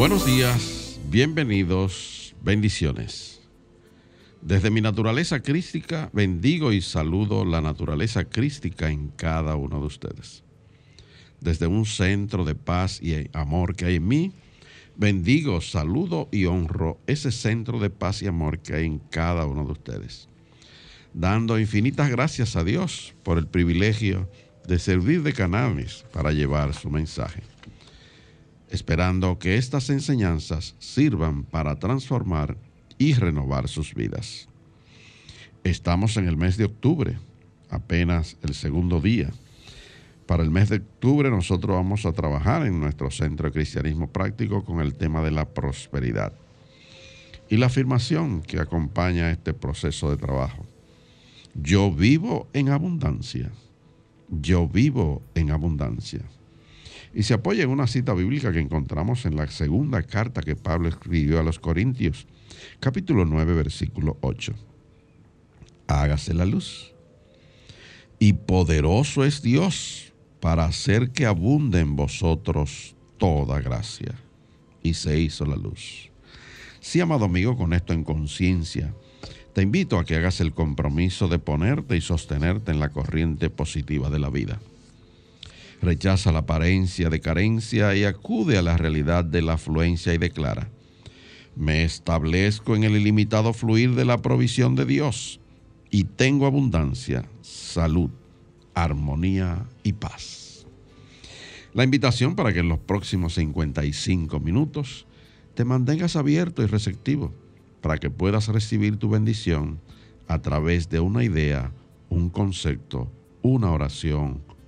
Buenos días, bienvenidos, bendiciones. Desde mi naturaleza crística, bendigo y saludo la naturaleza crística en cada uno de ustedes. Desde un centro de paz y amor que hay en mí, bendigo, saludo y honro ese centro de paz y amor que hay en cada uno de ustedes. Dando infinitas gracias a Dios por el privilegio de servir de canales para llevar su mensaje esperando que estas enseñanzas sirvan para transformar y renovar sus vidas. Estamos en el mes de octubre, apenas el segundo día. Para el mes de octubre nosotros vamos a trabajar en nuestro Centro de Cristianismo Práctico con el tema de la prosperidad y la afirmación que acompaña este proceso de trabajo. Yo vivo en abundancia. Yo vivo en abundancia y se apoya en una cita bíblica que encontramos en la segunda carta que Pablo escribió a los Corintios, capítulo 9, versículo 8. Hágase la luz. Y poderoso es Dios para hacer que abunde en vosotros toda gracia. Y se hizo la luz. Sí, amado amigo, con esto en conciencia, te invito a que hagas el compromiso de ponerte y sostenerte en la corriente positiva de la vida rechaza la apariencia de carencia y acude a la realidad de la afluencia y declara, me establezco en el ilimitado fluir de la provisión de Dios y tengo abundancia, salud, armonía y paz. La invitación para que en los próximos 55 minutos te mantengas abierto y receptivo para que puedas recibir tu bendición a través de una idea, un concepto, una oración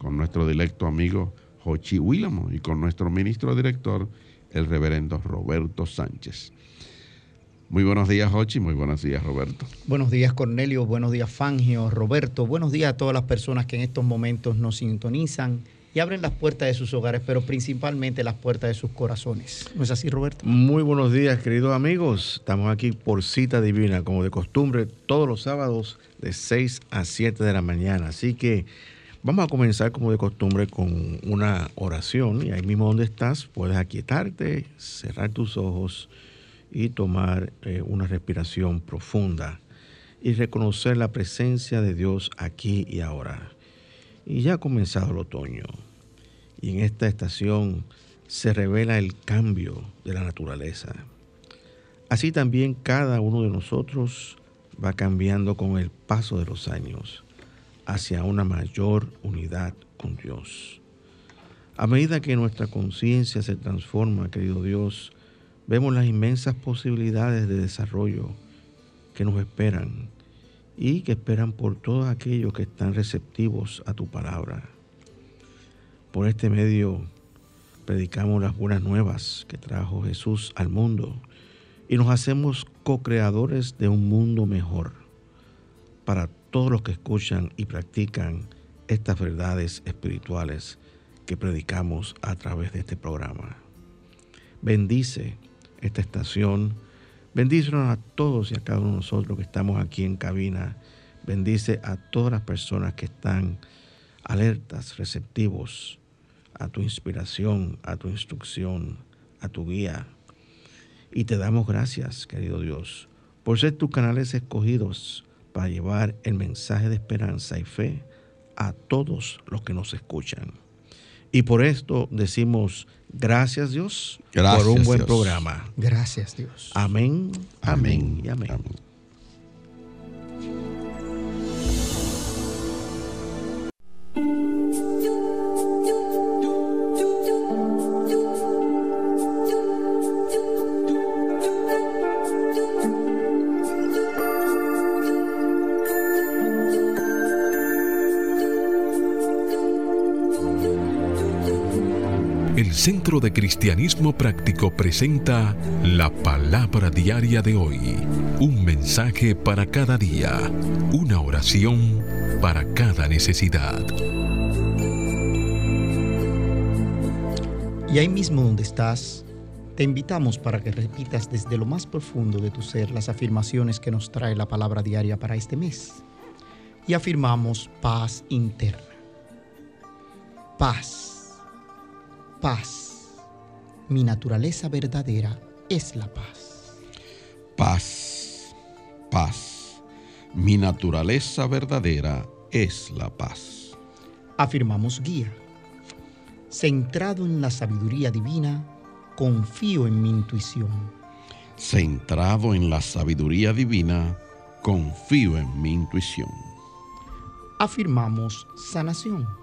con nuestro directo amigo Jochi Willamo y con nuestro ministro director, el reverendo Roberto Sánchez. Muy buenos días, Jochi. Muy buenos días, Roberto. Buenos días, Cornelio. Buenos días, Fangio, Roberto. Buenos días a todas las personas que en estos momentos nos sintonizan y abren las puertas de sus hogares, pero principalmente las puertas de sus corazones. ¿No es así, Roberto? Muy buenos días, queridos amigos. Estamos aquí por cita divina, como de costumbre, todos los sábados de 6 a 7 de la mañana. Así que Vamos a comenzar como de costumbre con una oración y ahí mismo donde estás puedes aquietarte, cerrar tus ojos y tomar eh, una respiración profunda y reconocer la presencia de Dios aquí y ahora. Y ya ha comenzado el otoño y en esta estación se revela el cambio de la naturaleza. Así también cada uno de nosotros va cambiando con el paso de los años hacia una mayor unidad con Dios. A medida que nuestra conciencia se transforma, querido Dios, vemos las inmensas posibilidades de desarrollo que nos esperan y que esperan por todos aquellos que están receptivos a tu palabra. Por este medio predicamos las buenas nuevas que trajo Jesús al mundo y nos hacemos co-creadores de un mundo mejor para todos los que escuchan y practican estas verdades espirituales que predicamos a través de este programa. Bendice esta estación, bendícenos a todos y a cada uno de nosotros que estamos aquí en cabina, bendice a todas las personas que están alertas, receptivos a tu inspiración, a tu instrucción, a tu guía. Y te damos gracias, querido Dios, por ser tus canales escogidos para llevar el mensaje de esperanza y fe a todos los que nos escuchan. Y por esto decimos gracias Dios Gracias, por un buen Dios. programa. Gracias Dios. Amén, amén, y amén. Amén. Centro de Cristianismo Práctico presenta la palabra diaria de hoy. Un mensaje para cada día. Una oración para cada necesidad. Y ahí mismo donde estás, te invitamos para que repitas desde lo más profundo de tu ser las afirmaciones que nos trae la palabra diaria para este mes. Y afirmamos paz interna. Paz. Paz. Mi naturaleza verdadera es la paz. Paz, paz. Mi naturaleza verdadera es la paz. Afirmamos guía. Centrado en la sabiduría divina, confío en mi intuición. Centrado en la sabiduría divina, confío en mi intuición. afirmamos sanación.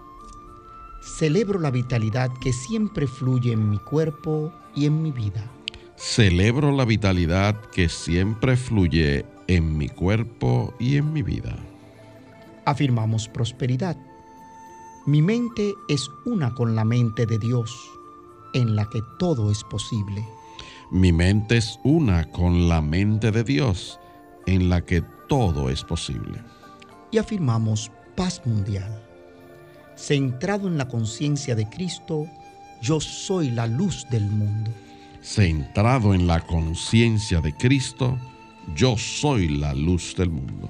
Celebro la vitalidad que siempre fluye en mi cuerpo y en mi vida. Celebro la vitalidad que siempre fluye en mi cuerpo y en mi vida. Afirmamos prosperidad. Mi mente es una con la mente de Dios, en la que todo es posible. Mi mente es una con la mente de Dios, en la que todo es posible. Y afirmamos paz mundial. Centrado en la conciencia de Cristo, yo soy la luz del mundo. Centrado en la conciencia de Cristo, yo soy la luz del mundo.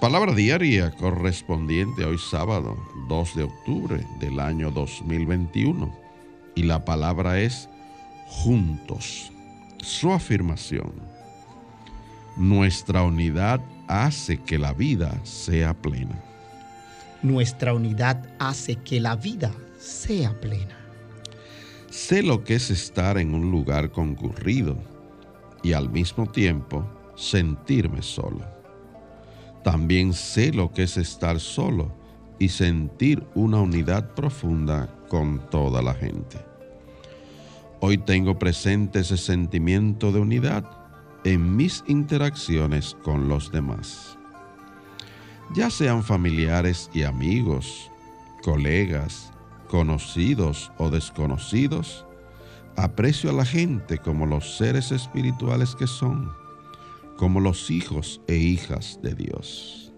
Palabra diaria correspondiente hoy sábado 2 de octubre del año 2021. Y la palabra es juntos. Su afirmación. Nuestra unidad hace que la vida sea plena. Nuestra unidad hace que la vida sea plena. Sé lo que es estar en un lugar concurrido y al mismo tiempo sentirme solo. También sé lo que es estar solo y sentir una unidad profunda con toda la gente. Hoy tengo presente ese sentimiento de unidad en mis interacciones con los demás. Ya sean familiares y amigos, colegas, conocidos o desconocidos, aprecio a la gente como los seres espirituales que son, como los hijos e hijas de Dios.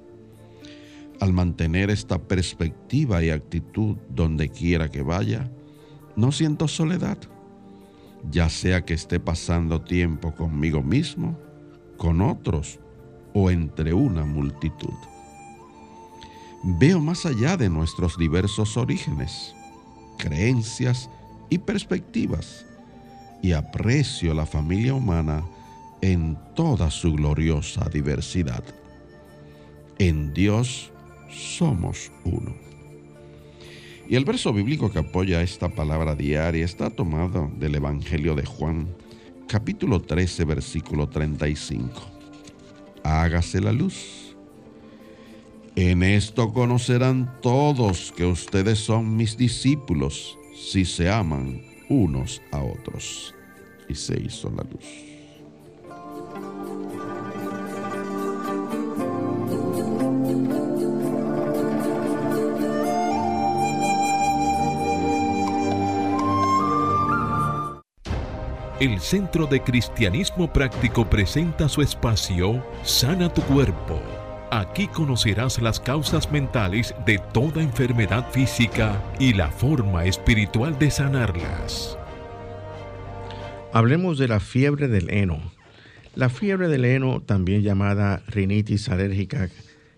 Al mantener esta perspectiva y actitud donde quiera que vaya, no siento soledad, ya sea que esté pasando tiempo conmigo mismo, con otros o entre una multitud. Veo más allá de nuestros diversos orígenes, creencias y perspectivas y aprecio la familia humana en toda su gloriosa diversidad. En Dios somos uno. Y el verso bíblico que apoya esta palabra diaria está tomado del Evangelio de Juan, capítulo 13, versículo 35. Hágase la luz. En esto conocerán todos que ustedes son mis discípulos si se aman unos a otros. Y se hizo la luz. El Centro de Cristianismo Práctico presenta su espacio Sana tu Cuerpo. Aquí conocerás las causas mentales de toda enfermedad física y la forma espiritual de sanarlas. Hablemos de la fiebre del heno. La fiebre del heno, también llamada rinitis alérgica,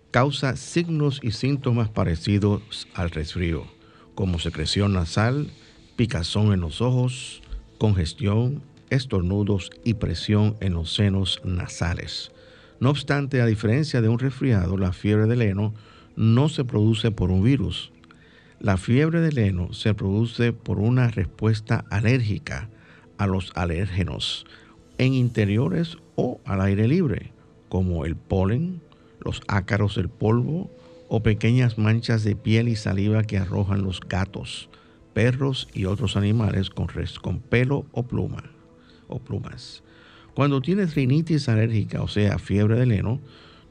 causa signos y síntomas parecidos al resfrío, como secreción nasal, picazón en los ojos, congestión, estornudos y presión en los senos nasales. No obstante, a diferencia de un resfriado, la fiebre del heno no se produce por un virus. La fiebre del heno se produce por una respuesta alérgica a los alérgenos en interiores o al aire libre, como el polen, los ácaros del polvo o pequeñas manchas de piel y saliva que arrojan los gatos, perros y otros animales con, pelo o plumas. Cuando tienes rinitis alérgica, o sea, fiebre del heno,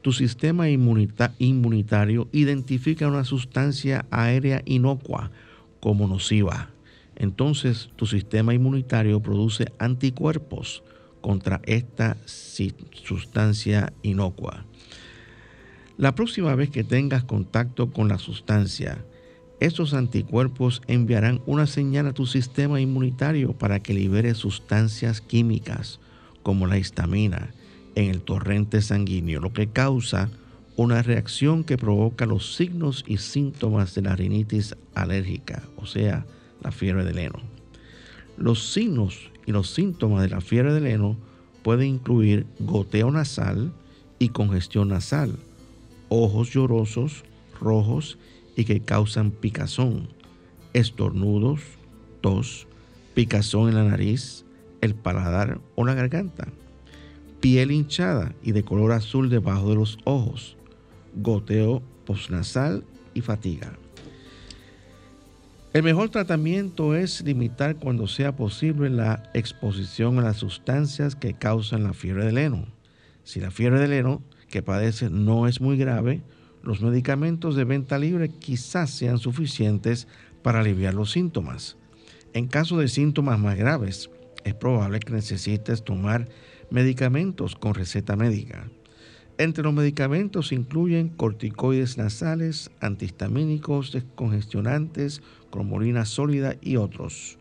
tu sistema inmunitario identifica una sustancia aérea inocua como nociva. Entonces tu sistema inmunitario produce anticuerpos contra esta sustancia inocua. La próxima vez que tengas contacto con la sustancia, esos anticuerpos enviarán una señal a tu sistema inmunitario para que libere sustancias químicas como la histamina en el torrente sanguíneo, lo que causa una reacción que provoca los signos y síntomas de la rinitis alérgica, o sea, la fiebre del heno. Los signos y los síntomas de la fiebre del heno pueden incluir goteo nasal y congestión nasal, ojos llorosos, rojos y que causan picazón, estornudos, tos, picazón en la nariz, el paladar o la garganta, piel hinchada y de color azul debajo de los ojos, goteo postnasal y fatiga. El mejor tratamiento es limitar cuando sea posible la exposición a las sustancias que causan la fiebre del heno. Si la fiebre del heno que padece no es muy grave, los medicamentos de venta libre quizás sean suficientes para aliviar los síntomas. En caso de síntomas más graves, es probable que necesites tomar medicamentos con receta médica. Entre los medicamentos incluyen corticoides nasales, antihistamínicos, descongestionantes, cromolina sólida y otros.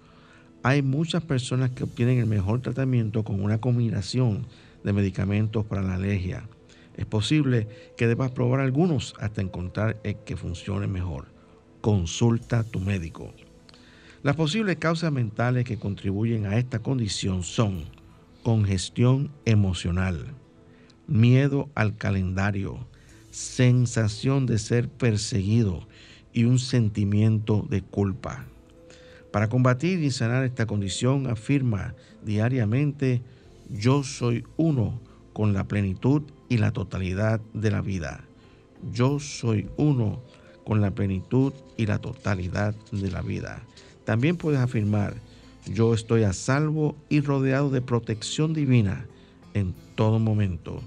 Hay muchas personas que obtienen el mejor tratamiento con una combinación de medicamentos para la alergia. Es posible que debas probar algunos hasta encontrar el que funcione mejor. Consulta a tu médico. Las posibles causas mentales que contribuyen a esta condición son congestión emocional, miedo al calendario, sensación de ser perseguido y un sentimiento de culpa. Para combatir y sanar esta condición, afirma diariamente, yo soy uno con la plenitud y la totalidad de la vida. Yo soy uno con la plenitud y la totalidad de la vida. También puedes afirmar, yo estoy a salvo y rodeado de protección divina en todo momento.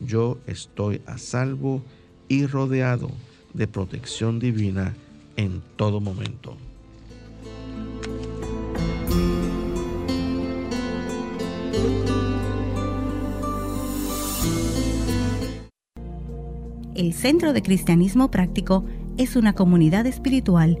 Yo estoy a salvo y rodeado de protección divina en todo momento. El Centro de Cristianismo Práctico es una comunidad espiritual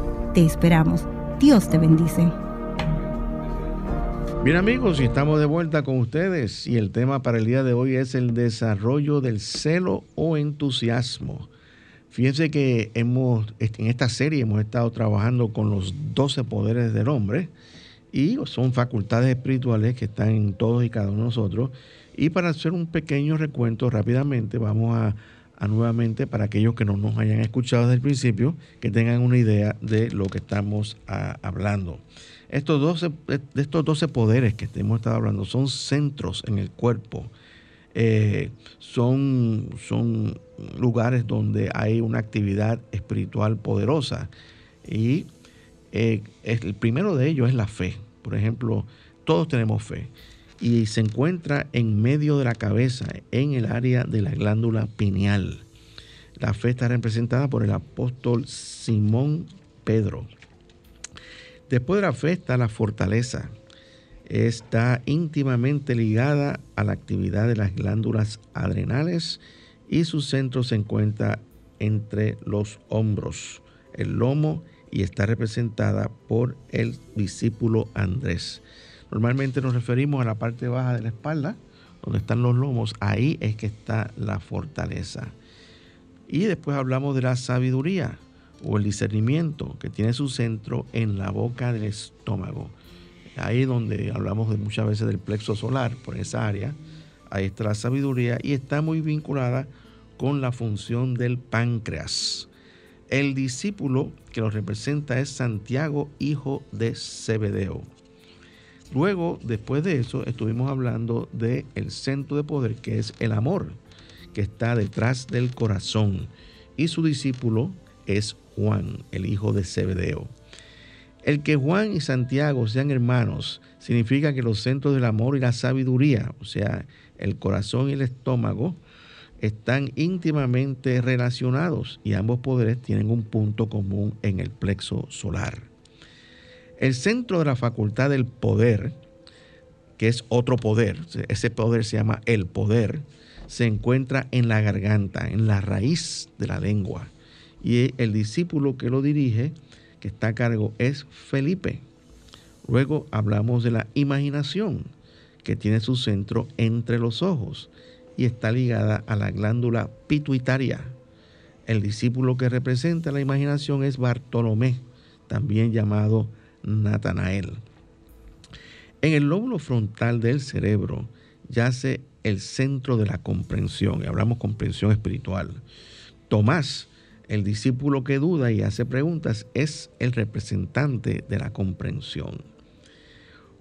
Te esperamos. Dios te bendice. Bien amigos, y estamos de vuelta con ustedes y el tema para el día de hoy es el desarrollo del celo o entusiasmo. Fíjense que hemos, en esta serie hemos estado trabajando con los 12 poderes del hombre y son facultades espirituales que están en todos y cada uno de nosotros. Y para hacer un pequeño recuento rápidamente, vamos a nuevamente para aquellos que no nos hayan escuchado desde el principio, que tengan una idea de lo que estamos ah, hablando. Estos 12, de estos 12 poderes que hemos estado hablando son centros en el cuerpo, eh, son, son lugares donde hay una actividad espiritual poderosa y eh, el primero de ellos es la fe. Por ejemplo, todos tenemos fe y se encuentra en medio de la cabeza, en el área de la glándula pineal. La fe está representada por el apóstol Simón Pedro. Después de la fe está la fortaleza. Está íntimamente ligada a la actividad de las glándulas adrenales y su centro se encuentra entre los hombros, el lomo, y está representada por el discípulo Andrés. Normalmente nos referimos a la parte baja de la espalda, donde están los lomos, ahí es que está la fortaleza. Y después hablamos de la sabiduría o el discernimiento, que tiene su centro en la boca del estómago. Ahí donde hablamos muchas veces del plexo solar, por esa área, ahí está la sabiduría y está muy vinculada con la función del páncreas. El discípulo que lo representa es Santiago, hijo de Zebedeo. Luego, después de eso, estuvimos hablando del el centro de poder, que es el amor, que está detrás del corazón. Y su discípulo es Juan, el hijo de Zebedeo. El que Juan y Santiago sean hermanos significa que los centros del amor y la sabiduría, o sea, el corazón y el estómago, están íntimamente relacionados y ambos poderes tienen un punto común en el plexo solar. El centro de la facultad del poder, que es otro poder, ese poder se llama el poder, se encuentra en la garganta, en la raíz de la lengua. Y el discípulo que lo dirige, que está a cargo, es Felipe. Luego hablamos de la imaginación, que tiene su centro entre los ojos y está ligada a la glándula pituitaria. El discípulo que representa la imaginación es Bartolomé, también llamado Natanael. En el lóbulo frontal del cerebro yace el centro de la comprensión, y hablamos comprensión espiritual. Tomás, el discípulo que duda y hace preguntas, es el representante de la comprensión.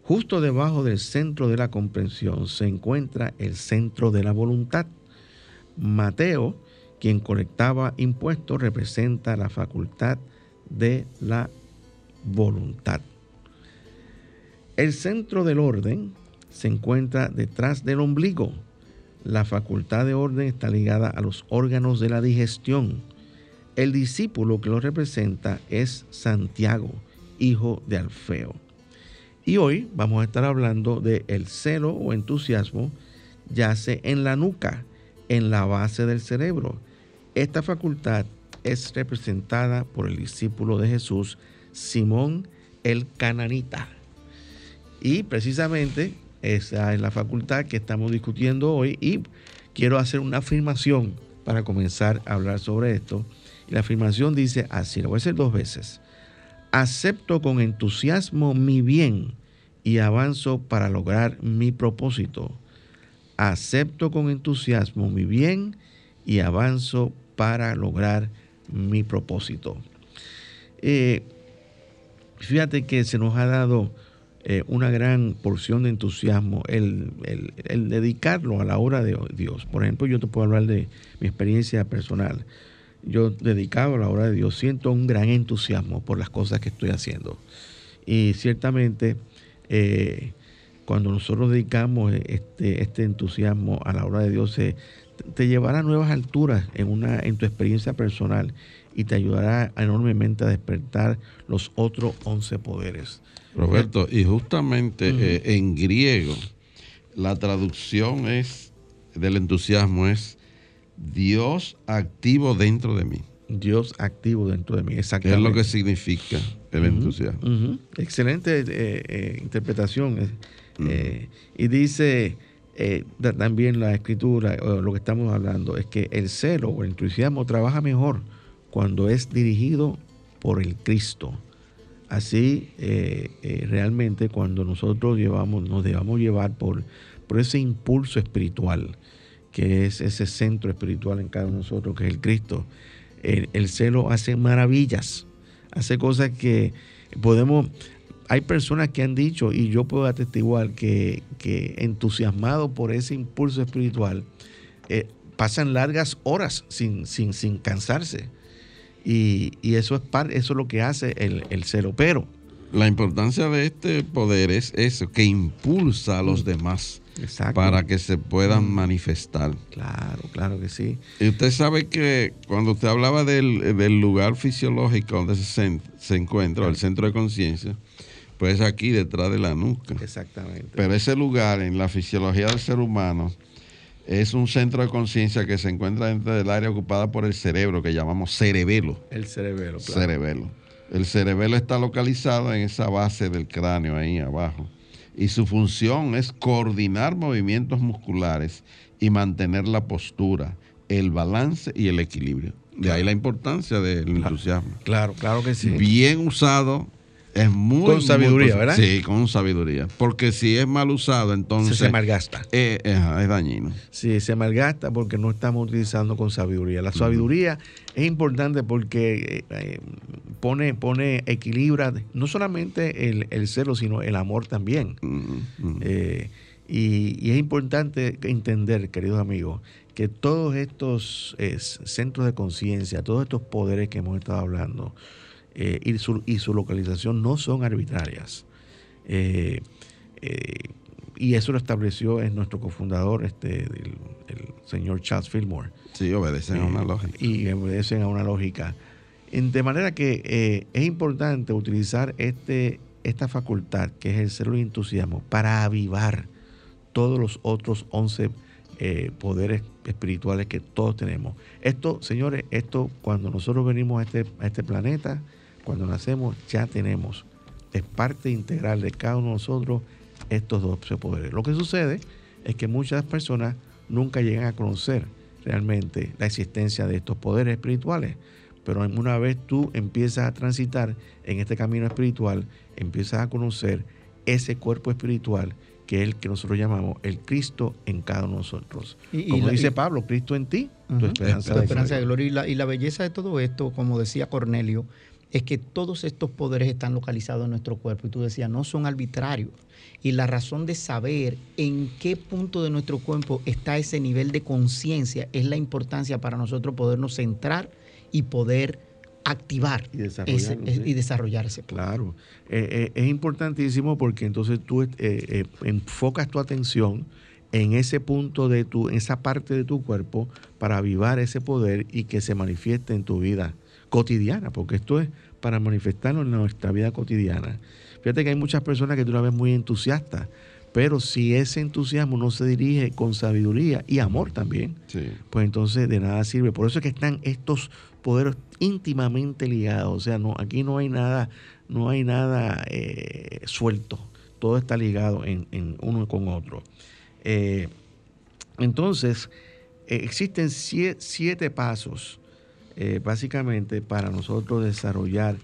Justo debajo del centro de la comprensión se encuentra el centro de la voluntad. Mateo, quien colectaba impuestos, representa la facultad de la voluntad. El centro del orden se encuentra detrás del ombligo. La facultad de orden está ligada a los órganos de la digestión. El discípulo que lo representa es Santiago, hijo de Alfeo. Y hoy vamos a estar hablando de el celo o entusiasmo yace en la nuca, en la base del cerebro. Esta facultad es representada por el discípulo de Jesús, Simón el Cananita. Y precisamente esa es la facultad que estamos discutiendo hoy y quiero hacer una afirmación para comenzar a hablar sobre esto. Y la afirmación dice así, lo voy a hacer dos veces. Acepto con entusiasmo mi bien y avanzo para lograr mi propósito. Acepto con entusiasmo mi bien y avanzo para lograr mi propósito. Eh, Fíjate que se nos ha dado eh, una gran porción de entusiasmo el, dedicarlo a la obra de Dios. Por ejemplo, yo te puedo hablar de mi experiencia personal. Yo dedicado a la obra de Dios siento un gran entusiasmo por las cosas que estoy haciendo. Y ciertamente eh, cuando nosotros dedicamos este, este, entusiasmo a la obra de Dios, te llevará a nuevas alturas en, una, en tu experiencia personal y te ayudará enormemente a despertar los otros once poderes. Roberto, y justamente eh, en griego la traducción es del entusiasmo es Dios activo dentro de mí. Dios activo dentro de mí, exactamente. ¿Qué es lo que significa el entusiasmo? Excelente eh, eh, interpretación. y dice también la escritura, lo que estamos hablando, es que el celo o el entusiasmo trabaja mejor cuando es dirigido por el Cristo. Así, eh, eh, realmente cuando nosotros llevamos, nos debamos llevar por, por ese impulso espiritual, que es ese centro espiritual en cada uno de nosotros, que es el Cristo. El, celo hace maravillas, hace cosas que podemos... Hay personas que han dicho, y yo puedo atestiguar, que, que entusiasmados por ese impulso espiritual, eh, pasan largas horas sin, sin, sin cansarse y, eso, es eso es lo que hace el, el celo. Pero la importancia de este poder es eso, que impulsa a los mm. demás para que se puedan mm. manifestar. Claro, claro que sí. Y usted sabe que cuando usted hablaba del, lugar fisiológico donde se, se encuentra, el centro de conciencia, pues aquí detrás de la nuca. Exactamente. Pero ese lugar en la fisiología del ser humano es un centro de conciencia que se encuentra dentro del área ocupada por el cerebro, que llamamos cerebelo. El cerebelo, claro. Cerebelo. El cerebelo está localizado en esa base del cráneo ahí abajo. Y su función es coordinar movimientos musculares y mantener la postura, el balance y el equilibrio. De ahí la importancia del entusiasmo. Claro, claro que sí. Bien usado, es muy. Con sabiduría, ¿verdad? Sí, con sabiduría. Porque si es mal usado, entonces. Se, malgasta. Eh, es dañino. Sí, se malgasta porque no estamos utilizando con sabiduría. La sabiduría es importante porque eh, eh, pone, pone, equilibra no solamente el, celo, sino el amor también. y, es importante entender, queridos amigos, que todos estos centros de conciencia, todos estos poderes que hemos estado hablando, eh, y, su, y, su, localización no son arbitrarias. Eh, eh, y eso lo estableció en nuestro cofundador, este, el, señor Charles Fillmore. Sí, obedecen a una lógica. Y obedecen a una lógica. de manera que es importante utilizar este, esta facultad, que es el cero de entusiasmo, para avivar todos los otros 11 poderes espirituales que todos tenemos. Esto, señores, esto cuando nosotros venimos a este, a este planeta, cuando nacemos ya tenemos, es parte integral de cada uno de nosotros estos dos poderes. Lo que sucede es que muchas personas nunca llegan a conocer realmente la existencia de estos poderes espirituales. Pero una vez tú empiezas a transitar en este camino espiritual, empiezas a conocer ese cuerpo espiritual que es el que nosotros llamamos el Cristo en cada uno de nosotros. como dice Pablo, Cristo en ti, tu esperanza, de, esperanza de gloria. y la belleza de todo esto, como decía Cornelio, es que todos estos poderes están localizados en nuestro cuerpo. Y tú decías, no son arbitrarios. Y la razón de saber en qué punto de nuestro cuerpo está ese nivel de conciencia es la importancia para nosotros podernos centrar y poder activar y, y desarrollarse. Claro, eh, eh, es importantísimo porque entonces tú eh, enfocas tu atención en ese punto de tu, en esa parte de tu cuerpo para avivar ese poder y que se manifieste en tu vida cotidiana, porque esto es para manifestarlo en nuestra vida cotidiana. Fíjate que hay muchas personas que tú la ves muy entusiastas, pero si ese entusiasmo no se dirige con sabiduría y amor también, pues entonces de nada sirve. Por eso es que están estos poderes íntimamente ligados. O sea, no, aquí no hay nada, no hay nada eh, suelto. Todo está ligado en, uno con otro. Eh, entonces, eh, existen siete pasos eh, básicamente para nosotros desarrollar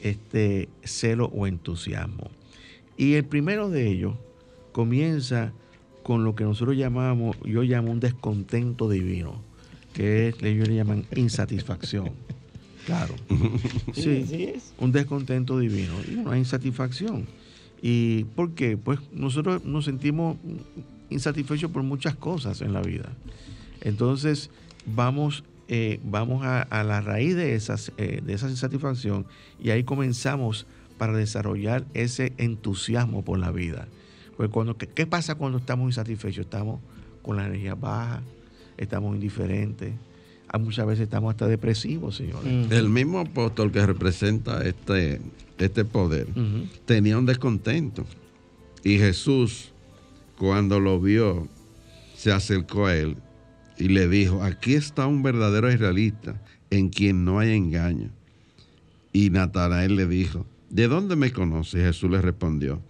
este celo o entusiasmo. Y el primero de ellos comienza con lo que nosotros llamamos, yo llamo un descontento divino, que es, ellos le llaman insatisfacción. Claro. Sí, un descontento divino y una insatisfacción. ¿Y por qué? Pues nosotros nos sentimos insatisfechos por muchas cosas en la vida. Entonces vamos eh, vamos a, la raíz de, esas, eh, de esa insatisfacción y ahí comenzamos para desarrollar ese entusiasmo por la vida. Pues cuando, ¿qué, pasa cuando estamos insatisfechos? Estamos con la energía baja, estamos indiferentes, muchas veces estamos hasta depresivos, señores. El mismo apóstol que representa este, este poder tenía un descontento. Y Jesús, cuando lo vio, se acercó a él y le dijo, aquí está un verdadero israelita en quien no hay engaño. Y Natanael le dijo, ¿de dónde me conoces? Jesús le respondió,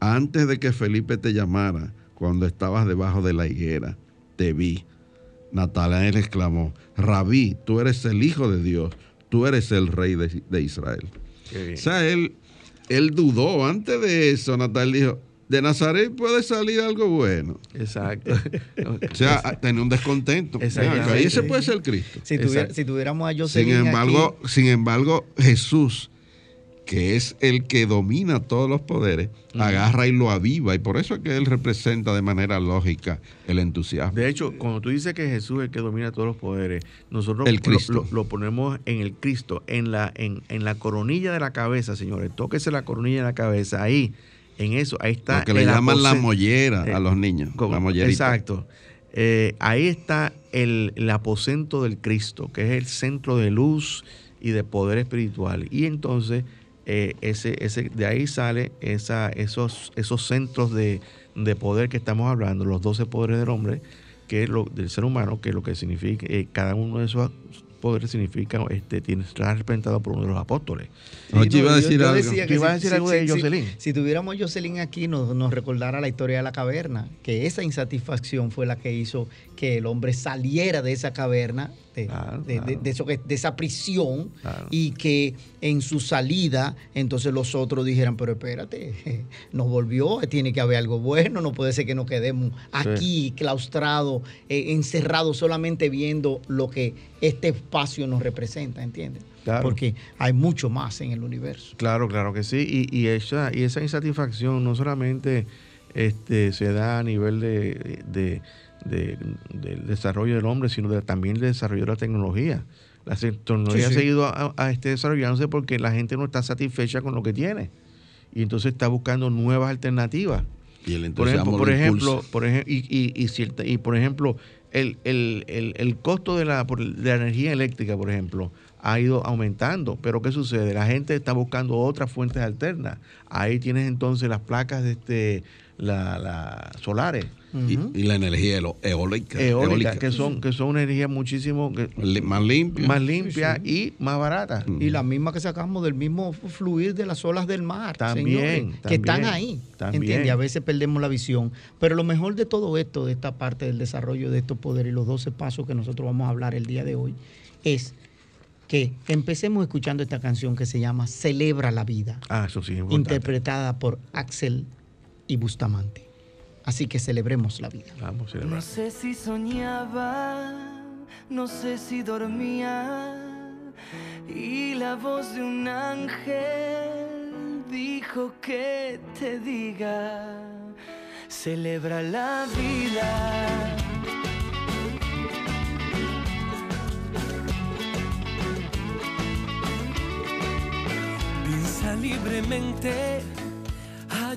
antes de que Felipe te llamara, cuando estabas debajo de la higuera, te vi. Natanael exclamó, Rabí, tú eres el Hijo de Dios, tú eres el Rey de, Israel. O sea, él, él dudó. Antes de eso, Natanael dijo, de Nazaret puede salir algo bueno. Exacto. o sea, tener un descontento. Ahí ese puede ser Cristo. Si, tuviéramos a Sin embargo, sin embargo, Jesús, que es el que domina todos los poderes, agarra y lo aviva. Y por eso es que él representa de manera lógica el entusiasmo. De hecho, cuando tú dices que Jesús es el que domina todos los poderes, nosotros lo, ponemos en el Cristo, en la, en, en la coronilla de la cabeza, señores. Tóquese la coronilla de la cabeza ahí en eso, ahí está. Lo que le llaman la mollera a eh, los niños. Exacto. Eh, ahí está el, aposento del Cristo, que es el centro de luz y de poder espiritual. Y entonces eh, ese, ese, de ahí sale esa, esos, esos centros de, poder que estamos hablando, los 12 poderes del hombre, que lo, del ser humano, que lo que significa, eh, cada uno de esos poder significa, este, tiene, estar representado por uno de los apóstoles. Oye, iba a decir algo. decía que Iba a si- decir si- algo si- de si- Jocelyn. Si tuviéramos Jocelyn aquí, nos, nos recordara la historia de la caverna, que esa insatisfacción fue la que hizo que el hombre saliera de esa caverna, de, Claro, de- claro. de eso que- de esa prisión, Claro. y que en su salida, entonces los otros dijeran, pero espérate, nos volvió, tiene que haber algo bueno, no puede ser que nos quedemos aquí claustrados, eh, encerrados, solamente viendo lo que este espacio nos representa, ¿entiendes? Porque hay mucho más en el universo. Claro, claro que sí. Y, y esa, y esa insatisfacción no solamente este, se da a nivel de, de- de- del desarrollo del hombre, sino de- también del desarrollo de la tecnología. La tecnología Sí, sí. ha seguido a, a este desarrollándose porque la gente no está satisfecha con lo que tiene. Y entonces está buscando nuevas alternativas. Y el Por ejemplo, por lo ejemplo, por ejemplo, y, y, y, cierta- y por ejemplo, el, el, el, el costo de la, de la energía eléctrica, por ejemplo, ha ido aumentando. Pero ¿qué sucede? La gente está buscando otras fuentes alternas. Ahí tienes entonces las placas de este, la, la solares, Y, la energía eólica. que son, que son una energía muchísimo que- más limpia. más limpia y más barata. Y la misma que sacamos del mismo fluir de las olas del mar. También, señores, que están ahí. también. ¿entiendes? A veces perdemos la visión. Pero lo mejor de todo esto, de esta parte del desarrollo de estos poderes y los 12 pasos que nosotros vamos a hablar el día de hoy, es que empecemos escuchando esta canción que se llama Celebra la vida, Ah, eso sí es interpretada por Axel y Bustamante. Así que celebremos la vida. Vamos a celebrar. No sé si soñaba, no sé si dormía. Y la voz de un ángel dijo que te diga, celebra la vida. Piensa libremente,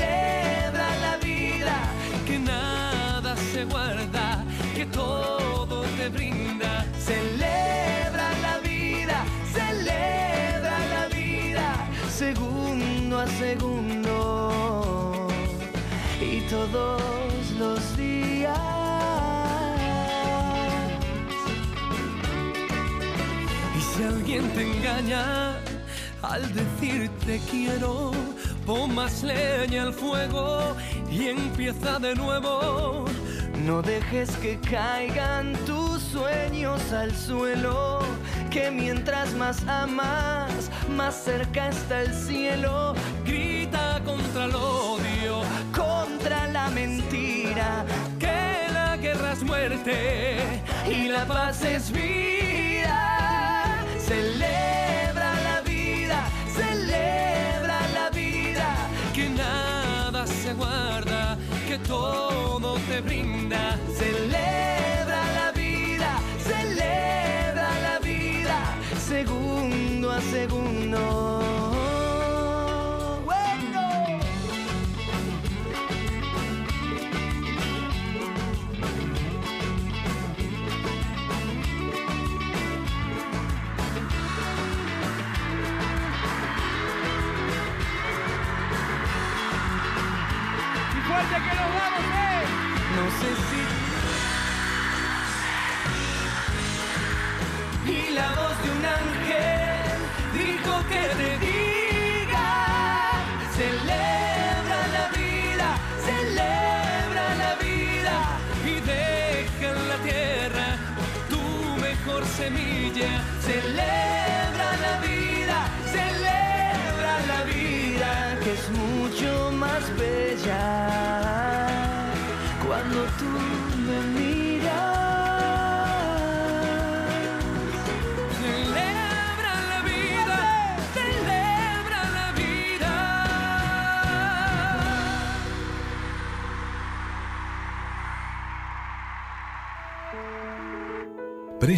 celebra la vida. Que nada se guarda, que todo te brinda. Celebra la vida, celebra la vida, segundo a segundo y todos los días. Y si alguien te engaña al decirte quiero, pon más leña al fuego y empieza de nuevo. No dejes que caigan tus sueños al suelo, que mientras más amas, más cerca está el cielo. Grita contra el odio, Contra la mentira que la guerra es muerte y la paz es vida. Todo te brinda. Y la voz de un ángel dijo que te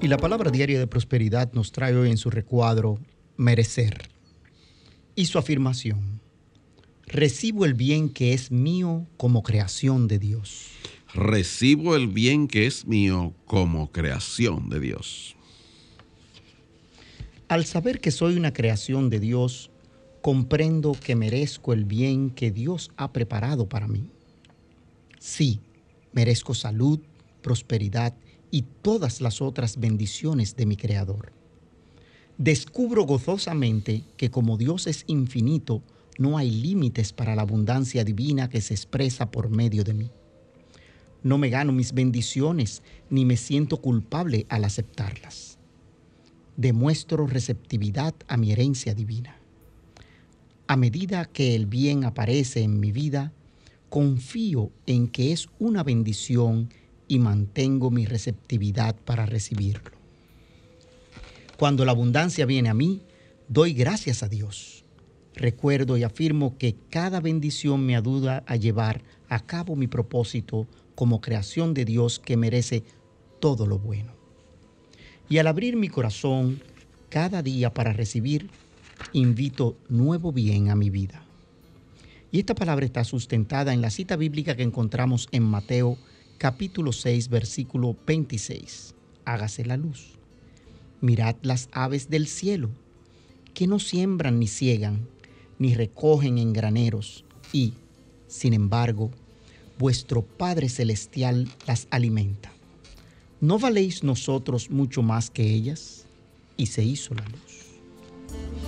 Y la palabra diaria de prosperidad nos trae hoy en su recuadro merecer. Y su afirmación, recibo el bien que es mío como creación de Dios. Recibo el bien que es mío como creación de Dios. Al saber que soy una creación de Dios, comprendo que merezco el bien que Dios ha preparado para mí. Sí, merezco salud, prosperidad y todas las otras bendiciones de mi Creador. Descubro gozosamente que como Dios es infinito, no hay límites para la abundancia divina que se expresa por medio de mí. No me gano mis bendiciones ni me siento culpable al aceptarlas. Demuestro receptividad a mi herencia divina. A medida que el bien aparece en mi vida, confío en que es una bendición y mantengo mi receptividad para recibirlo. Cuando la abundancia viene a mí, doy gracias a Dios. Recuerdo y afirmo que cada bendición me ayuda a llevar a cabo mi propósito como creación de Dios que merece todo lo bueno. Y al abrir mi corazón cada día para recibir, invito nuevo bien a mi vida. Y esta palabra está sustentada en la cita bíblica que encontramos en Mateo capítulo 6, versículo 26. Hágase la luz. Mirad las aves del cielo, que no siembran ni ciegan, ni recogen en graneros, y, sin embargo, vuestro Padre Celestial las alimenta. ¿No valéis nosotros mucho más que ellas? Y se hizo la luz.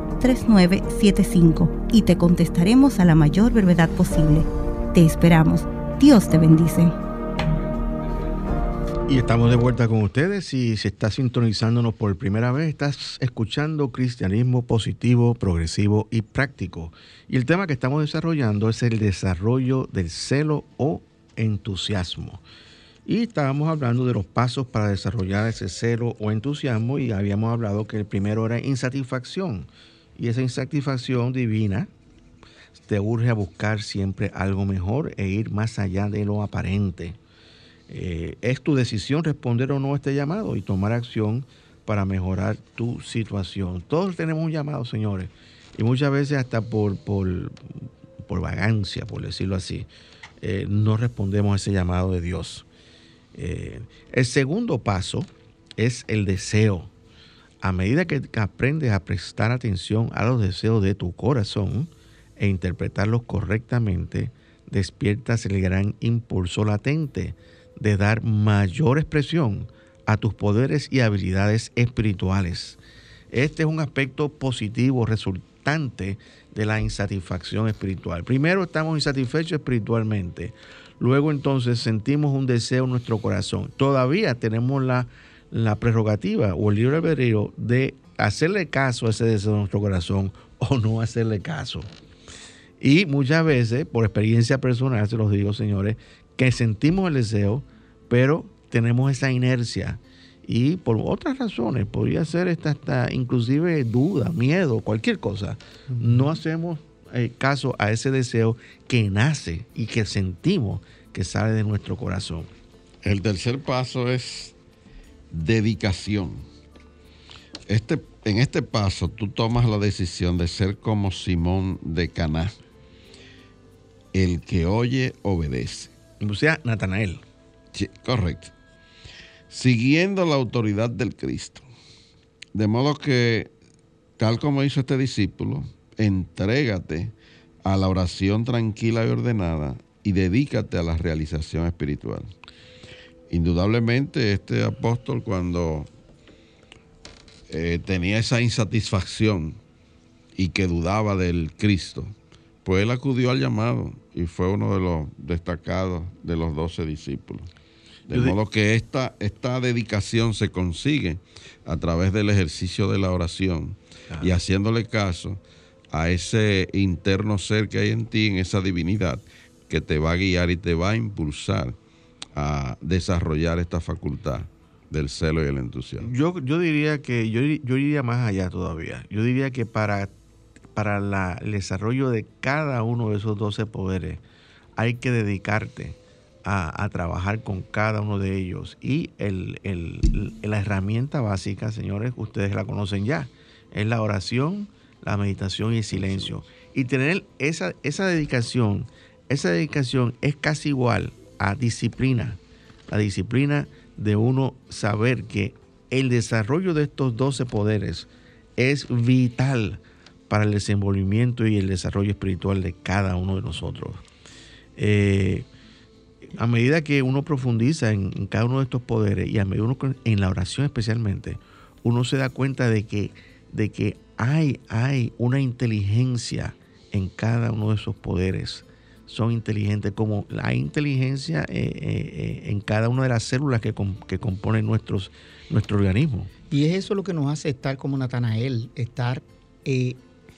3975 y te contestaremos a la mayor brevedad posible. Te esperamos. Dios te bendice. Y estamos de vuelta con ustedes y si estás sintonizándonos por primera vez, estás escuchando cristianismo positivo, progresivo y práctico. Y el tema que estamos desarrollando es el desarrollo del celo o entusiasmo. Y estábamos hablando de los pasos para desarrollar ese celo o entusiasmo y habíamos hablado que el primero era insatisfacción. Y esa insatisfacción divina te urge a buscar siempre algo mejor e ir más allá de lo aparente. Eh, es tu decisión responder o no a este llamado y tomar acción para mejorar tu situación. Todos tenemos un llamado, señores, y muchas veces hasta por, por, por vagancia, por decirlo así, eh, no respondemos a ese llamado de Dios. Eh, el segundo paso es el deseo a medida que aprendes a prestar atención a los deseos de tu corazón e interpretarlos correctamente, despiertas el gran impulso latente de dar mayor expresión a tus poderes y habilidades espirituales. Este es un aspecto positivo resultante de la insatisfacción espiritual. Primero estamos insatisfechos espiritualmente, luego entonces sentimos un deseo en nuestro corazón. Todavía tenemos la la prerrogativa o el libre albedrío de hacerle caso a ese deseo de nuestro corazón o no hacerle caso. Y muchas veces, por experiencia personal, se los digo, señores, que sentimos el deseo, pero tenemos esa inercia. Y por otras razones, podría ser esta, esta inclusive duda, miedo, cualquier cosa. No hacemos eh, caso a ese deseo que nace y que sentimos que sale de nuestro corazón. El tercer paso es dedicación. Este, en este paso tú tomas la decisión de ser como Simón de Caná. El que oye, obedece. O sea, Natanael. Sí, correcto. siguiendo la autoridad del Cristo. De modo que, tal como hizo este discípulo, entrégate a la oración tranquila y ordenada y dedícate a la realización espiritual. Indudablemente este apóstol cuando eh, tenía esa insatisfacción y que dudaba del Cristo, pues él acudió al llamado y fue uno de los destacados de los doce discípulos. De modo que esta, esta dedicación se consigue a través del ejercicio de la oración y haciéndole caso a ese interno ser que hay en ti, en esa divinidad, que te va a guiar y te va a impulsar a desarrollar esta facultad del celo y el entusiasmo. Yo, yo diría que yo, yo iría más allá todavía. Yo diría que para, para el desarrollo de cada uno de esos 12 poderes hay que dedicarte a, trabajar con cada uno de ellos. Y el, la herramienta básica, señores, ustedes la conocen ya, es la oración, la meditación y el silencio. Y tener esa, esa dedicación, esa dedicación es casi igual a disciplina. La disciplina de uno saber que el desarrollo de estos 12 poderes es vital para el desenvolvimiento y el desarrollo espiritual de cada uno de nosotros. Eh, a medida que uno profundiza en, cada uno de estos poderes y a medida uno en la oración especialmente, uno se da cuenta de que, de que hay, hay una inteligencia en cada uno de esos poderes. Son inteligentes, como hay inteligencia eh, eh, eh, en cada una de las células que, que componen nuestros, nuestro organismo. Y es eso lo que nos hace estar como Natanael, estar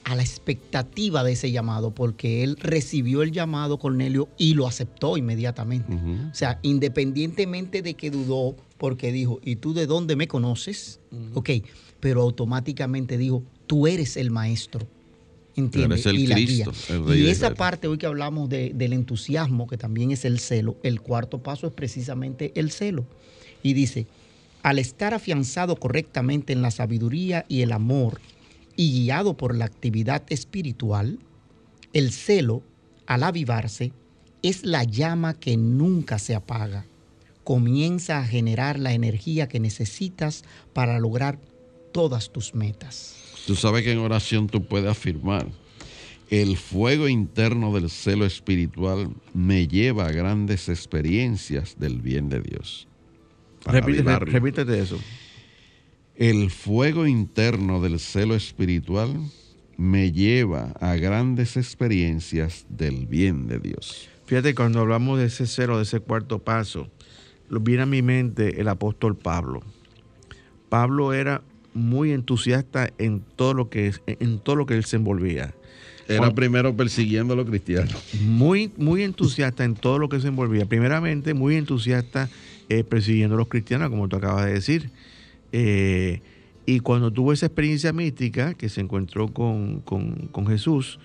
a la expectativa de ese llamado, porque él recibió el llamado Cornelio y lo aceptó inmediatamente. O sea, independientemente de que dudó, porque dijo, ¿y tú de dónde me conoces? Ok, pero automáticamente dijo, tú eres el maestro. ¿Entiendes? y Cristo, y esa parte, hoy que hablamos del entusiasmo, que también es el celo, el cuarto paso es precisamente el celo. Y dice, al estar afianzado correctamente en la sabiduría y el amor, y guiado por la actividad espiritual, el celo, al avivarse, es la llama que nunca se apaga. Comienza a generar la energía que necesitas para lograr todas tus metas. Tú sabes que en oración tú puedes afirmar, el fuego interno del celo espiritual me lleva a grandes experiencias del bien de Dios. repítete eso. El fuego interno del celo espiritual me lleva a grandes experiencias del bien de Dios. Fíjate, cuando hablamos de ese celo, de ese cuarto paso, viene a mi mente el apóstol Pablo. Pablo era muy entusiasta en todo lo que, en todo lo que él se envolvía. Era primero persiguiendo a los cristianos. Muy, muy entusiasta en todo lo que se envolvía. Primeramente, muy entusiasta eh, persiguiendo a los cristianos, como tú acabas de decir. Eh, y cuando tuvo esa experiencia mística, que se encontró con, Jesús,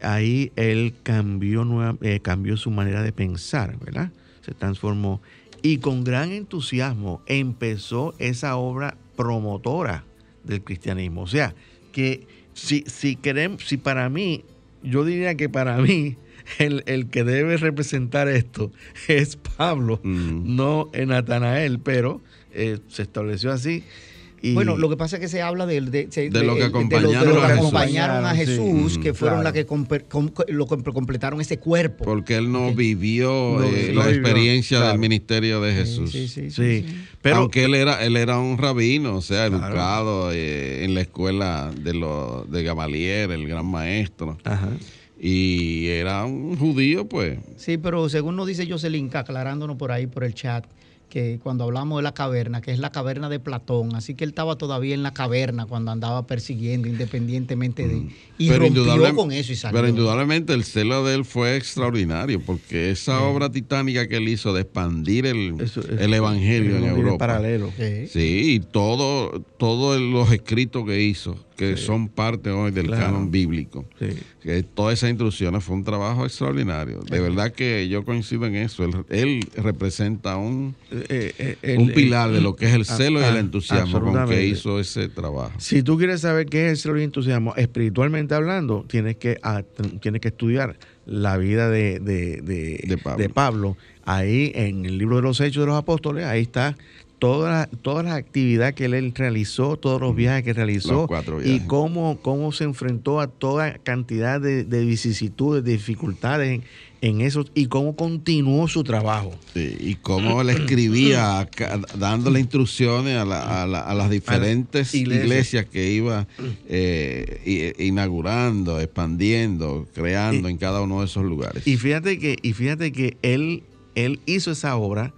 ahí él cambió, eh, cambió su manera de pensar, ¿verdad? Se transformó. Y con gran entusiasmo empezó esa obra promotora del cristianismo. O sea, que si, si queremos, si para mí, yo diría que para mí, el, que debe representar esto es Pablo, mm. no Natanael, pero eh, se estableció así. Bueno, lo que pasa es que se habla de, de, lo que acompañaron, a Jesús, que fueron las que lo completaron ese cuerpo. Porque él no vivió eh, la experiencia del ministerio de Jesús. Sí, sí, sí. Pero, Aunque él era, él era un rabino, o sea, educado eh, en la escuela de, lo, de Gamaliel, el gran maestro. Ajá. Y era un judío, pues. Sí, pero según nos dice Jocelyn, aclarándonos por ahí, por el chat, que cuando hablamos de la caverna, que es la caverna de Platón, así que él estaba todavía en la caverna cuando andaba persiguiendo independientemente de... Mm. Y pero rompió con eso y salió. Pero indudablemente el celo de él fue extraordinario, porque esa obra titánica que él hizo de expandir el, el evangelio en Europa. paralelo. Sí, y todo, todos los escritos que hizo, que son parte hoy del canon bíblico. Que todas esas instrucciones fue un trabajo extraordinario. De verdad que yo coincido en eso. Él, representa un, eh, eh, un pilar de lo que es el celo y el entusiasmo con que hizo ese trabajo. Si tú quieres saber qué es el celo y el entusiasmo, espiritualmente hablando, tienes que, tienes que estudiar la vida de, de, Pablo. Ahí en el libro de los Hechos de los Apóstoles, ahí está toda, toda la actividad que él realizó, todos los viajes que realizó y cómo, cómo se enfrentó a toda cantidad de, de vicisitudes, de dificultades en, en eso y cómo continuó su trabajo. Sí, y cómo él escribía, dándole instrucciones a, la- a la- a las diferentes iglesias. iglesias. que iba eh, i- inaugurando, expandiendo, creando en cada uno de esos lugares. Y fíjate que, y fíjate que él, él hizo esa obra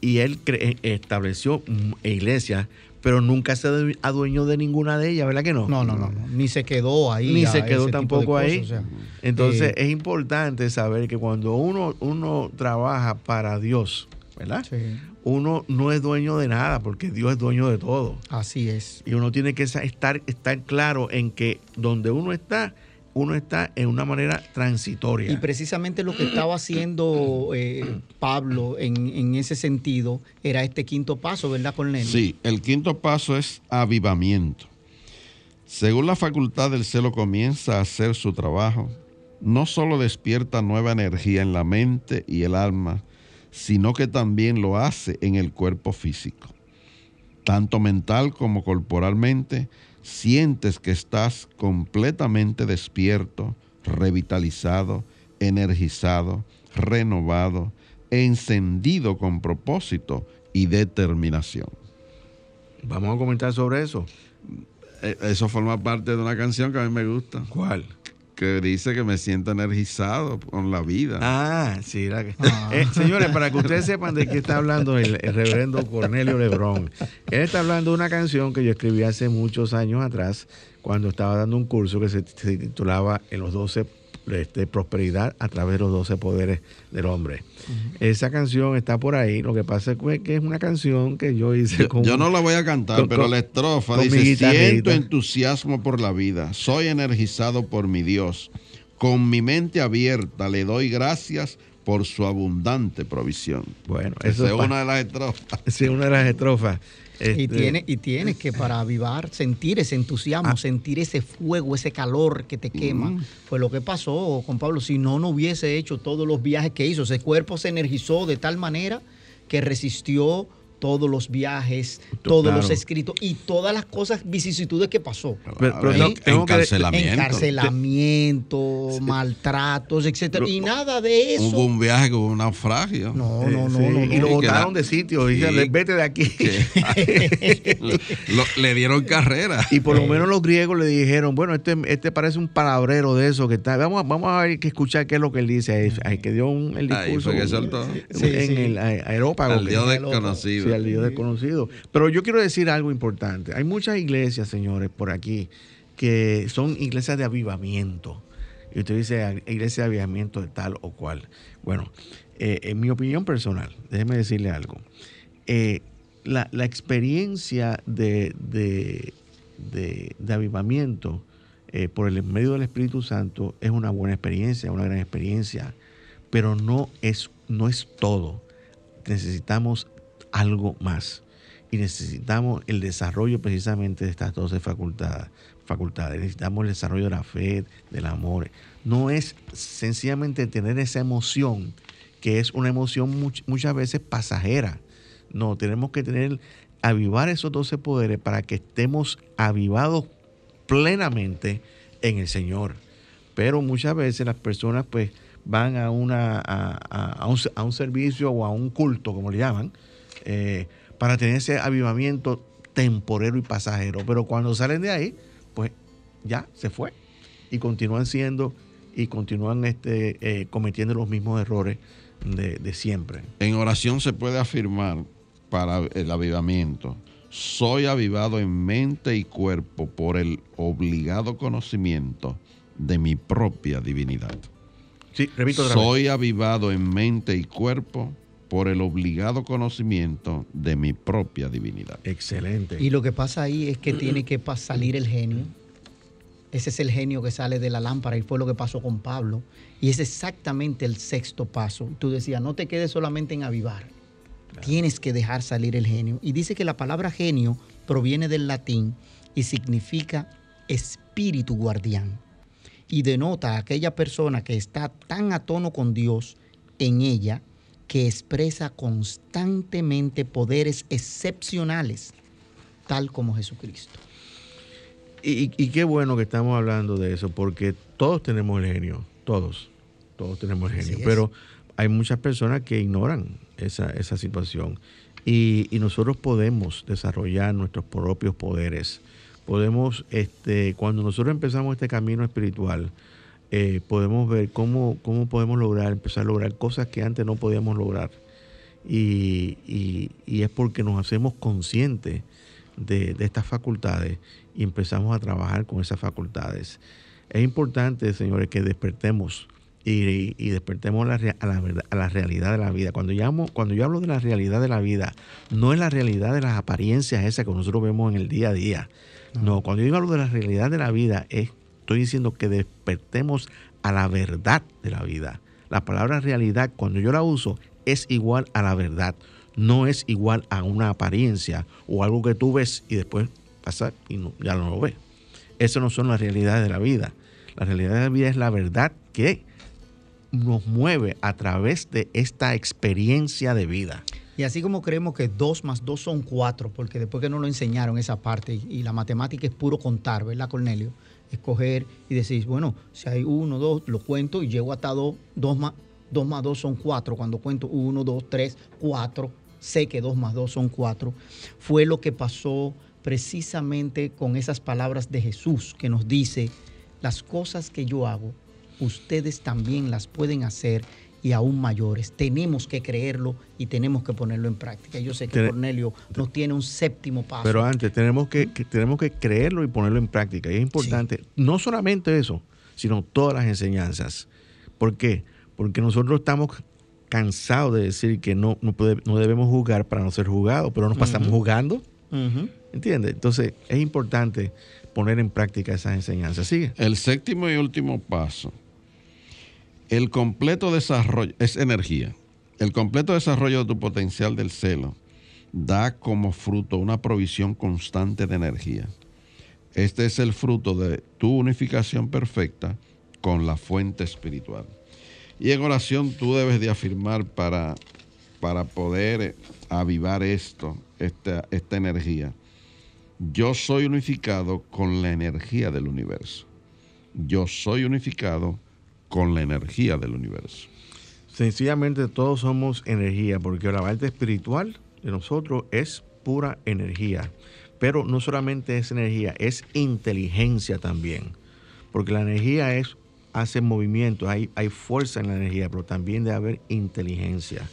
y él cre- estableció mm, iglesias, pero nunca se adu- adueñó de ninguna de ellas, ¿verdad que no? No, no, no, no. Ni se quedó ahí. Ni se quedó tampoco cosas, ahí. o sea, Entonces eh, es importante saber que cuando uno, uno trabaja para Dios, ¿verdad? sí, Uno no es dueño de nada porque Dios es dueño de todo. así es. Y uno tiene que estar, estar claro en que donde uno está, uno está en una manera transitoria. Y precisamente lo que estaba haciendo eh, Pablo en, en ese sentido era este quinto paso, ¿verdad, Cornelio? Sí, el quinto paso es avivamiento. Según la facultad del celo comienza a hacer su trabajo, no solo despierta nueva energía en la mente y el alma, sino que también lo hace en el cuerpo físico. Tanto mental como corporalmente, sientes que estás completamente despierto, revitalizado, energizado, renovado, encendido con propósito y determinación. Vamos a comentar sobre eso. Eh, Eso forma parte de una canción que a mí me gusta, ¿Cuál? Que dice que me siento energizado con la vida. Ah, sí. la que- Eh, señores, para que ustedes sepan de qué está hablando el, el reverendo Cornelio Lebrón. Él está hablando de una canción que yo escribí hace muchos años atrás, cuando estaba dando un curso que se, se titulaba En los 12 este, Prosperidad a través de los 12 poderes del hombre. Esa canción está por ahí. Lo que pasa es que- es una canción que yo hice Yo, con. yo no la voy a cantar, con- pero con- la estrofa dice, guitarrita". siento entusiasmo por la vida, soy energizado por mi Dios, con mi mente abierta le doy gracias por su abundante provisión. Bueno, Esa eso es una de las estrofas. Sí, una de las estrofas. Y, Este, tiene, y tienes que para avivar, sentir ese entusiasmo, Ah. sentir ese fuego, ese calor que te quema. Mm. Fue lo que pasó con Pablo. Si no, no hubiese hecho todos los viajes que hizo. Ese cuerpo se energizó de tal manera que resistió todos los viajes, todos Claro. los escritos y todas las cosas, vicisitudes que pasó. Pero- pero Ahí, no, tengo que- Encarcelamiento. Encarcelamiento, maltratos, etcétera. Y nada de eso. Hubo un viaje que hubo un naufragio. No, no, no, sí, no, y lo botaron de sitio. Y Sí. dice, vete de aquí. Lo- le dieron carrera. Y por lo menos los griegos le dijeron, bueno, este, este parece un palabrero de eso que está. Vamos, a- vamos a ver que escuchar qué es lo que él dice. Ahí, ahí que dio un, el Ahí discurso fue que soltó. en el aerópago. Dios el otro. desconocido. Sí, al Dios desconocido. Pero yo quiero decir algo importante. Hay muchas iglesias, señores, por aquí, que son iglesias de avivamiento. Y usted dice, "Ah, iglesia de avivamiento de tal o cual. Bueno, eh, en mi opinión personal, déjeme decirle algo. Eh, la, la experiencia de, de- de- de avivamiento eh, por el medio del Espíritu Santo es una buena experiencia, una gran experiencia, pero no es, no es todo. Necesitamos algo más y necesitamos el desarrollo precisamente de estas 12 facultades. facultades. Necesitamos el desarrollo de la fe, del amor. No es sencillamente tener esa emoción, que es una emoción much- muchas veces pasajera. No, tenemos que tener, avivar esos 12 poderes para que estemos avivados plenamente en el Señor. Pero muchas veces las personas pues van a, una, a un, a un servicio o a un culto, como le llaman, eh, para tener ese avivamiento temporero y pasajero. Pero cuando salen de ahí, pues ya se fue. Y continúan siendo y continúan este, eh, cometiendo los mismos errores de, de siempre. En oración se puede afirmar para el avivamiento. Soy avivado en mente y cuerpo por el obligado conocimiento de mi propia divinidad. Sí, repito otra vez. Soy avivado en mente y cuerpo por el obligado conocimiento de mi propia divinidad. Excelente. Y lo que pasa ahí es que tiene que salir el genio. Ese es el genio que sale de la lámpara y fue lo que pasó con Pablo. Y es exactamente el sexto paso. Tú decías, no te quedes solamente en avivar. Tienes que dejar salir el genio. Y dice que la palabra genio proviene del latín y significa espíritu guardián. Y denota a aquella persona que está tan a tono con Dios en ella que expresa constantemente poderes excepcionales, tal como Jesucristo. Y, y, qué bueno que estamos hablando de eso, porque todos tenemos el genio, todos, todos tenemos el genio, pero hay muchas personas que ignoran esa, esa situación y, y, nosotros podemos desarrollar nuestros propios poderes. Podemos, este, cuando nosotros empezamos este camino espiritual, eh, podemos ver cómo, cómo podemos lograr, empezar a lograr cosas que antes no podíamos lograr. Y, y es porque nos hacemos conscientes de, de, estas facultades y empezamos a trabajar con esas facultades. Es importante, señores, que despertemos y, y despertemos a la, a, la, a la, realidad de la vida. Cuando, llamo, cuando yo hablo de la realidad de la vida, no es la realidad de las apariencias esas que nosotros vemos en el día a día. No, cuando yo hablo de la realidad de la vida, es, estoy diciendo que despertemos a la verdad de la vida. La palabra realidad, cuando yo la uso, es igual a la verdad no es igual a una apariencia o algo que tú ves y después pasa y ya no lo ves. Eso no son las realidades de la vida. La realidad de la vida es la verdad que nos mueve a través de esta experiencia de vida. Y así como creemos que dos más dos son cuatro, porque después que nos lo enseñaron esa parte, y la matemática es puro contar, ¿verdad, Cornelio? Escoger y decir, bueno, si hay uno, dos, lo cuento y llego hasta dos, dos más, dos más dos son cuatro. Cuando cuento uno, dos, tres, cuatro, sé que dos más dos son cuatro, fue lo que pasó precisamente con esas palabras de Jesús que nos dice, las cosas que yo hago, ustedes también las pueden hacer y aún mayores. Tenemos que creerlo y tenemos que ponerlo en práctica. Yo sé que Ten Cornelio nos tiene un séptimo paso. Pero antes, tenemos que, que, tenemos que creerlo y ponerlo en práctica. Y es importante, sí. no solamente eso, sino todas las enseñanzas. ¿Por qué? Porque nosotros estamos cansado de decir que no, no, puede, no debemos jugar para no ser jugados, pero nos pasamos uh -huh. jugando. Uh -huh. ¿Entiendes? Entonces es importante poner en práctica esas enseñanzas. Sigue. El séptimo y último paso. El completo desarrollo es energía. El completo desarrollo de tu potencial del celo da como fruto una provisión constante de energía. Este es el fruto de tu unificación perfecta con la fuente espiritual. Y en oración tú debes de afirmar para, para poder avivar esto, esta, esta energía. Yo soy unificado con la energía del universo. Yo soy unificado con la energía del universo. Sencillamente todos somos energía, porque la parte espiritual de nosotros es pura energía. Pero no solamente es energía, es inteligencia también. Porque la energía es hace movimiento, hay, hay fuerza en la energía, pero también debe haber inteligencia.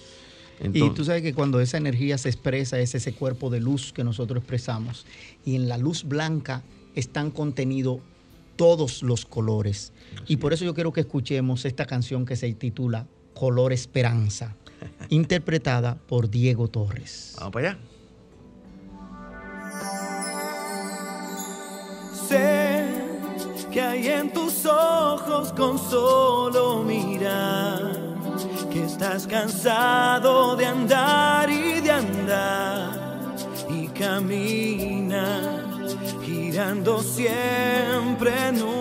Entonces, y tú sabes que cuando esa energía se expresa es ese cuerpo de luz que nosotros expresamos. Y en la luz blanca están contenidos todos los colores. Y por eso yo quiero que escuchemos esta canción que se titula Color Esperanza, interpretada por Diego Torres. Vamos para allá. Sé que hay en tus ojos con solo mirar, que estás cansado de andar y de andar y camina girando siempre en un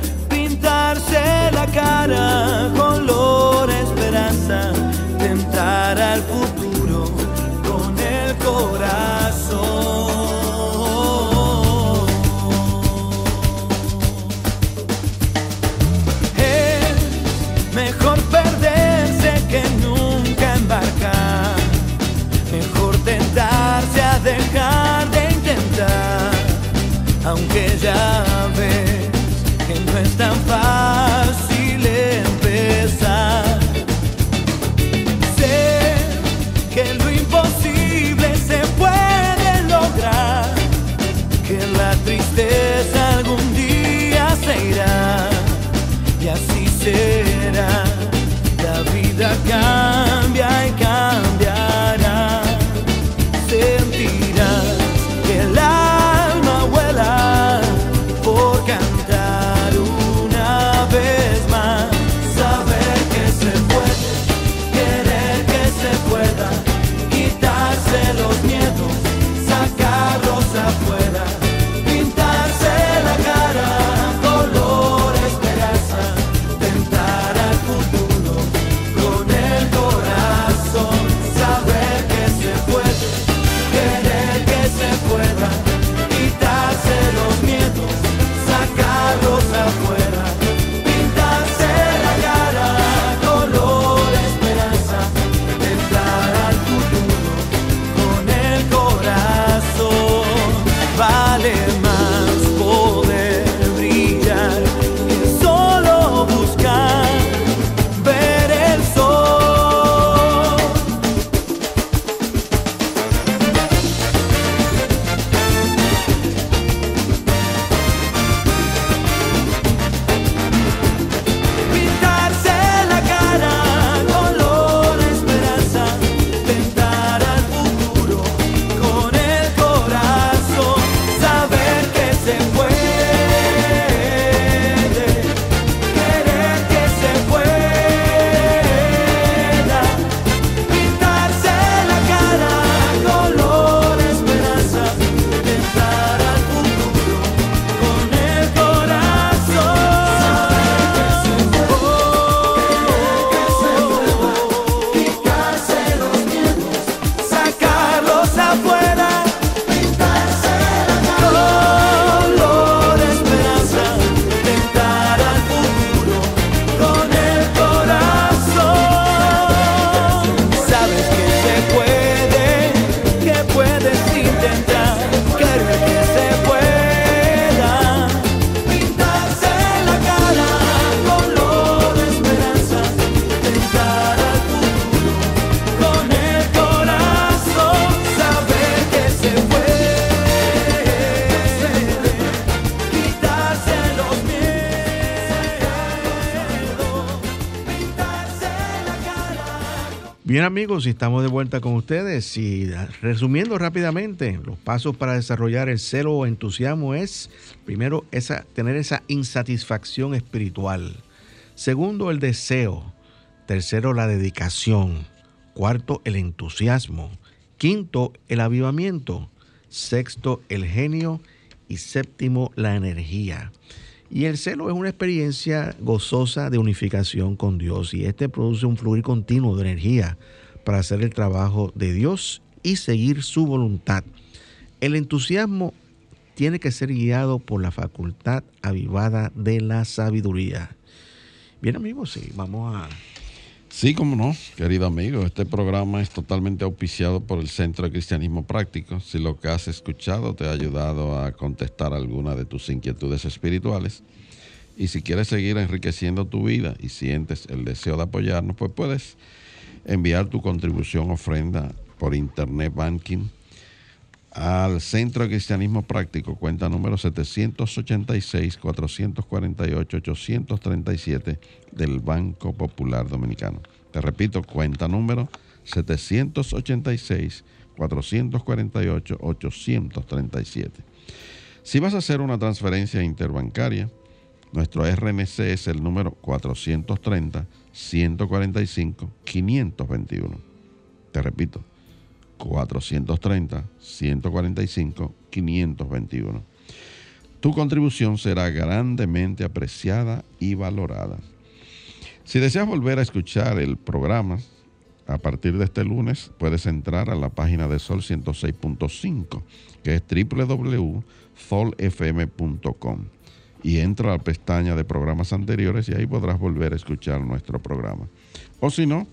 cara, esperanza, tentar al futuro con el corazón. Es mejor perderse que nunca embarcar, mejor tentarse a dejar de aunque ya irá y amigos, estamos de vuelta con ustedes y resumiendo rápidamente, los pasos para desarrollar el celo o entusiasmo es, primero, esa, tener esa insatisfacción espiritual. Segundo, el deseo. Tercero, la dedicación. Cuarto, el entusiasmo. Quinto, el avivamiento. Sexto, el genio. Y séptimo, la energía. Y el celo es una experiencia gozosa de unificación con Dios y este produce un fluir continuo de energía para hacer el trabajo de Dios y seguir su voluntad. El entusiasmo tiene que ser guiado por la facultad avivada de la sabiduría. Bien amigos, sí, vamos a Sí, como no, querido amigo. Este programa es totalmente auspiciado por el Centro de Cristianismo Práctico. Si lo que has escuchado te ha ayudado a contestar alguna de tus inquietudes espirituales, y si quieres seguir enriqueciendo tu vida y sientes el deseo de apoyarnos, pues puedes enviar tu contribución ofrenda por Internet Banking al Centro de Cristianismo Práctico, cuenta número 786-448-837 del Banco Popular Dominicano. Te repito, cuenta número 786-448-837. Si vas a hacer una transferencia interbancaria, nuestro RNC es el número 430-145-521. Te repito, 430-145-521. Tu contribución será grandemente apreciada y valorada. Si deseas volver a escuchar el programa, a partir de este lunes puedes entrar a la página de Sol 106.5, que es www.solfm.com. Y entra a la pestaña de programas anteriores y ahí podrás volver a escuchar nuestro programa. O si no,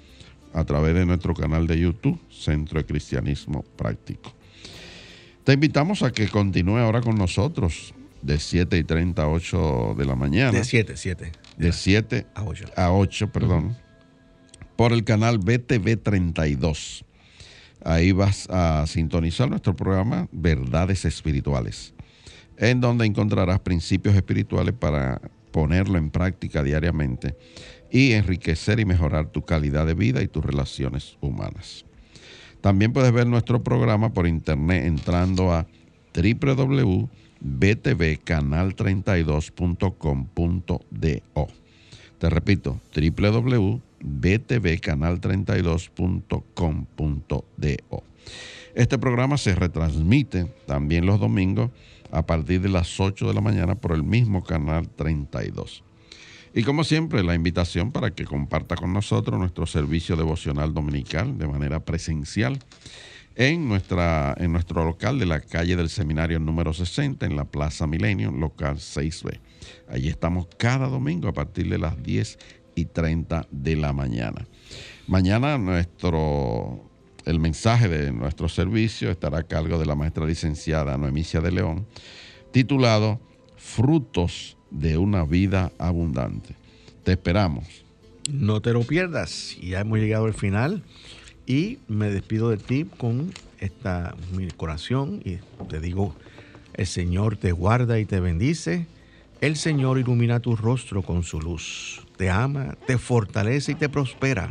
a través de nuestro canal de YouTube, Centro de Cristianismo Práctico. Te invitamos a que continúe ahora con nosotros de 7 y 30 a 8 de la mañana. De 7, 7. De 7 a 8. A 8, perdón. Por el canal BTV 32. Ahí vas a sintonizar nuestro programa Verdades Espirituales, en donde encontrarás principios espirituales para ponerlo en práctica diariamente y enriquecer y mejorar tu calidad de vida y tus relaciones humanas. También puedes ver nuestro programa por internet entrando a www.btvcanal32.com.do. Te repito, www.btvcanal32.com.do. Este programa se retransmite también los domingos a partir de las 8 de la mañana por el mismo canal 32. Y como siempre, la invitación para que comparta con nosotros nuestro servicio devocional dominical de manera presencial en, nuestra, en nuestro local de la calle del Seminario número 60 en la Plaza Milenio, local 6B. Allí estamos cada domingo a partir de las 10 y 30 de la mañana. Mañana nuestro, el mensaje de nuestro servicio estará a cargo de la maestra licenciada Noemicia de León, titulado Frutos de una vida abundante. Te esperamos. No te lo pierdas. Ya hemos llegado al final y me despido de ti con esta mi corazón y te digo, el Señor te guarda y te bendice. El Señor ilumina tu rostro con su luz. Te ama, te fortalece y te prospera.